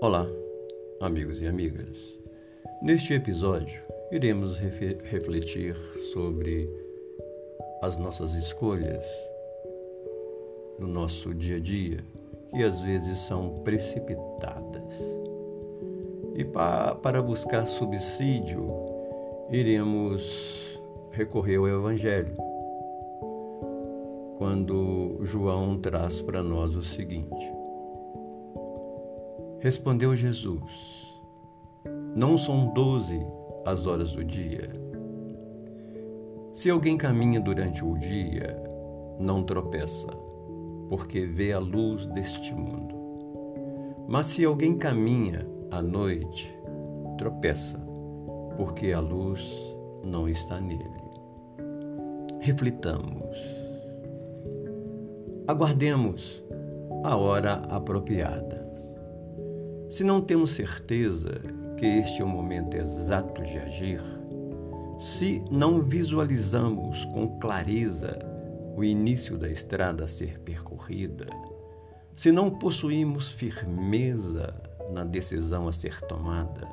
Olá, amigos e amigas. Neste episódio, iremos refletir sobre as nossas escolhas no nosso dia a dia, que às vezes são precipitadas. E pa para buscar subsídio, iremos recorrer ao Evangelho, quando João traz para nós o seguinte Respondeu Jesus: Não são doze as horas do dia. Se alguém caminha durante o dia, não tropeça, porque vê a luz deste mundo. Mas se alguém caminha à noite, tropeça, porque a luz não está nele. Reflitamos. Aguardemos a hora apropriada. Se não temos certeza que este é o momento exato de agir, se não visualizamos com clareza o início da estrada a ser percorrida, se não possuímos firmeza na decisão a ser tomada,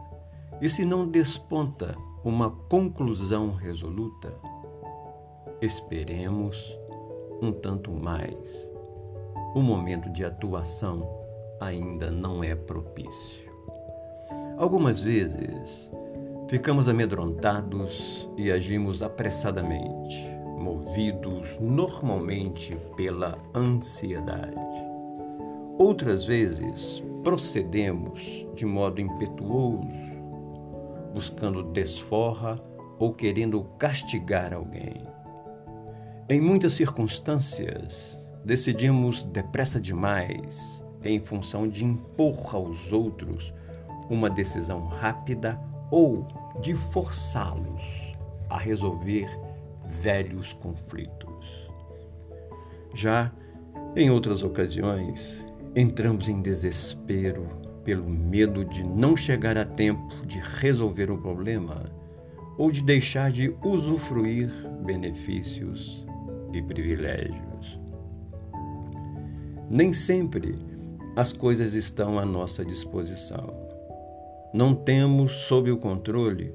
e se não desponta uma conclusão resoluta, esperemos um tanto mais. O momento de atuação ainda não é propício. Algumas vezes ficamos amedrontados e agimos apressadamente, movidos normalmente pela ansiedade. Outras vezes procedemos de modo impetuoso, buscando desforra ou querendo castigar alguém. Em muitas circunstâncias, decidimos depressa demais em função de impor aos outros uma decisão rápida ou de forçá-los a resolver velhos conflitos. Já em outras ocasiões, entramos em desespero pelo medo de não chegar a tempo de resolver o problema ou de deixar de usufruir benefícios e privilégios. Nem sempre as coisas estão à nossa disposição. Não temos sob o controle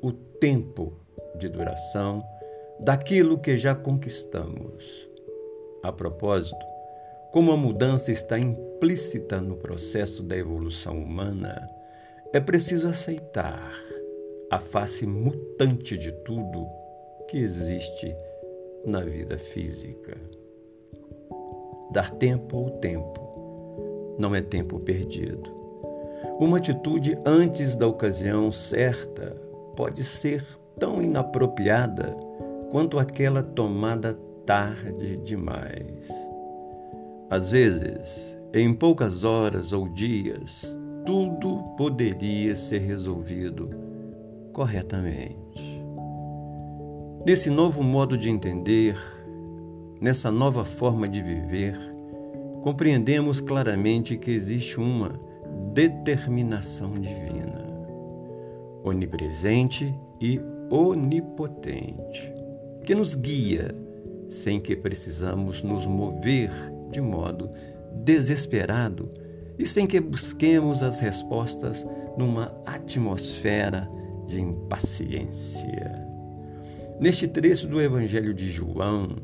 o tempo de duração daquilo que já conquistamos. A propósito, como a mudança está implícita no processo da evolução humana, é preciso aceitar a face mutante de tudo que existe na vida física. Dar tempo ao tempo não é tempo perdido. Uma atitude antes da ocasião certa pode ser tão inapropriada quanto aquela tomada tarde demais. Às vezes, em poucas horas ou dias, tudo poderia ser resolvido corretamente. Nesse novo modo de entender, nessa nova forma de viver, compreendemos claramente que existe uma determinação divina, onipresente e onipotente, que nos guia sem que precisamos nos mover de modo desesperado e sem que busquemos as respostas numa atmosfera de impaciência. Neste trecho do Evangelho de João,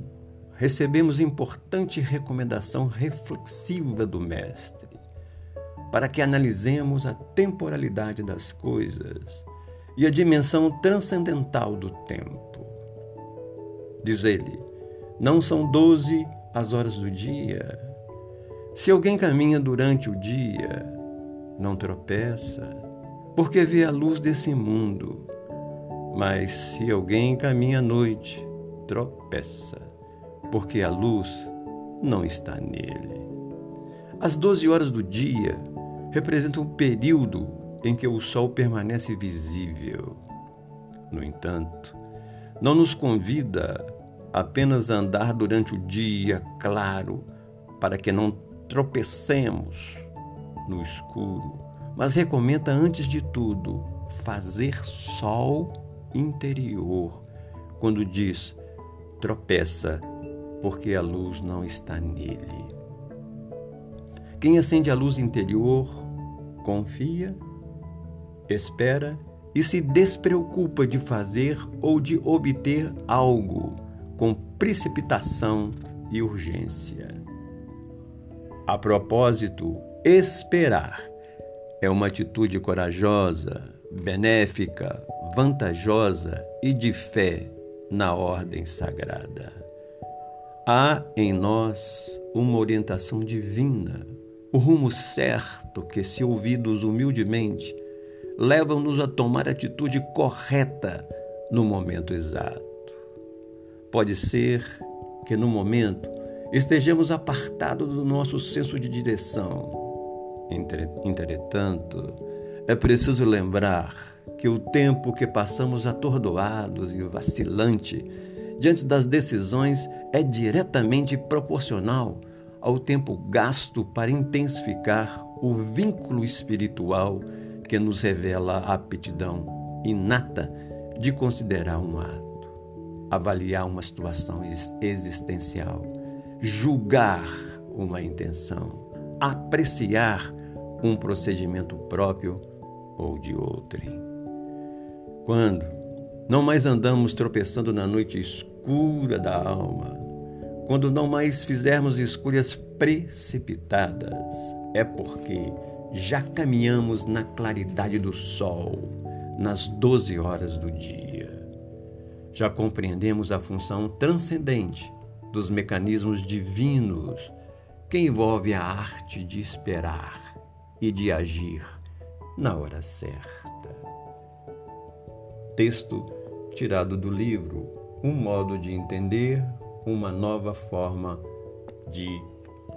recebemos importante recomendação reflexiva do Mestre, para que analisemos a temporalidade das coisas e a dimensão transcendental do tempo. Diz ele: não são doze as horas do dia. Se alguém caminha durante o dia, não tropeça, porque vê a luz desse mundo. Mas se alguém caminha à noite, tropeça porque a luz não está nele. As 12 horas do dia representam o período em que o sol permanece visível. No entanto, não nos convida apenas a andar durante o dia claro para que não tropecemos no escuro, mas recomenda antes de tudo fazer sol interior, quando diz tropeça porque a luz não está nele. Quem acende a luz interior confia, espera e se despreocupa de fazer ou de obter algo com precipitação e urgência. A propósito, esperar é uma atitude corajosa, benéfica, vantajosa e de fé na ordem sagrada. Há em nós uma orientação divina, o rumo certo que, se ouvidos humildemente, levam-nos a tomar a atitude correta no momento exato. Pode ser que no momento estejamos apartados do nosso senso de direção. Entretanto, é preciso lembrar que o tempo que passamos atordoados e vacilante diante das decisões é diretamente proporcional ao tempo gasto para intensificar o vínculo espiritual que nos revela a aptidão inata de considerar um ato, avaliar uma situação existencial, julgar uma intenção, apreciar um procedimento próprio ou de outrem. Quando não mais andamos tropeçando na noite escura da alma, quando não mais fizermos escolhas precipitadas, é porque já caminhamos na claridade do sol, nas doze horas do dia. Já compreendemos a função transcendente dos mecanismos divinos que envolve a arte de esperar e de agir na hora certa. Texto tirado do livro Um modo de entender, uma nova forma de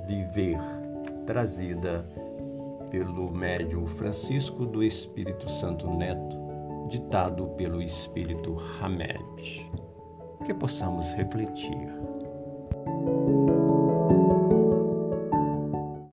viver, trazida pelo médium Francisco do Espírito Santo Neto, ditado pelo Espírito Hamed. Que possamos refletir.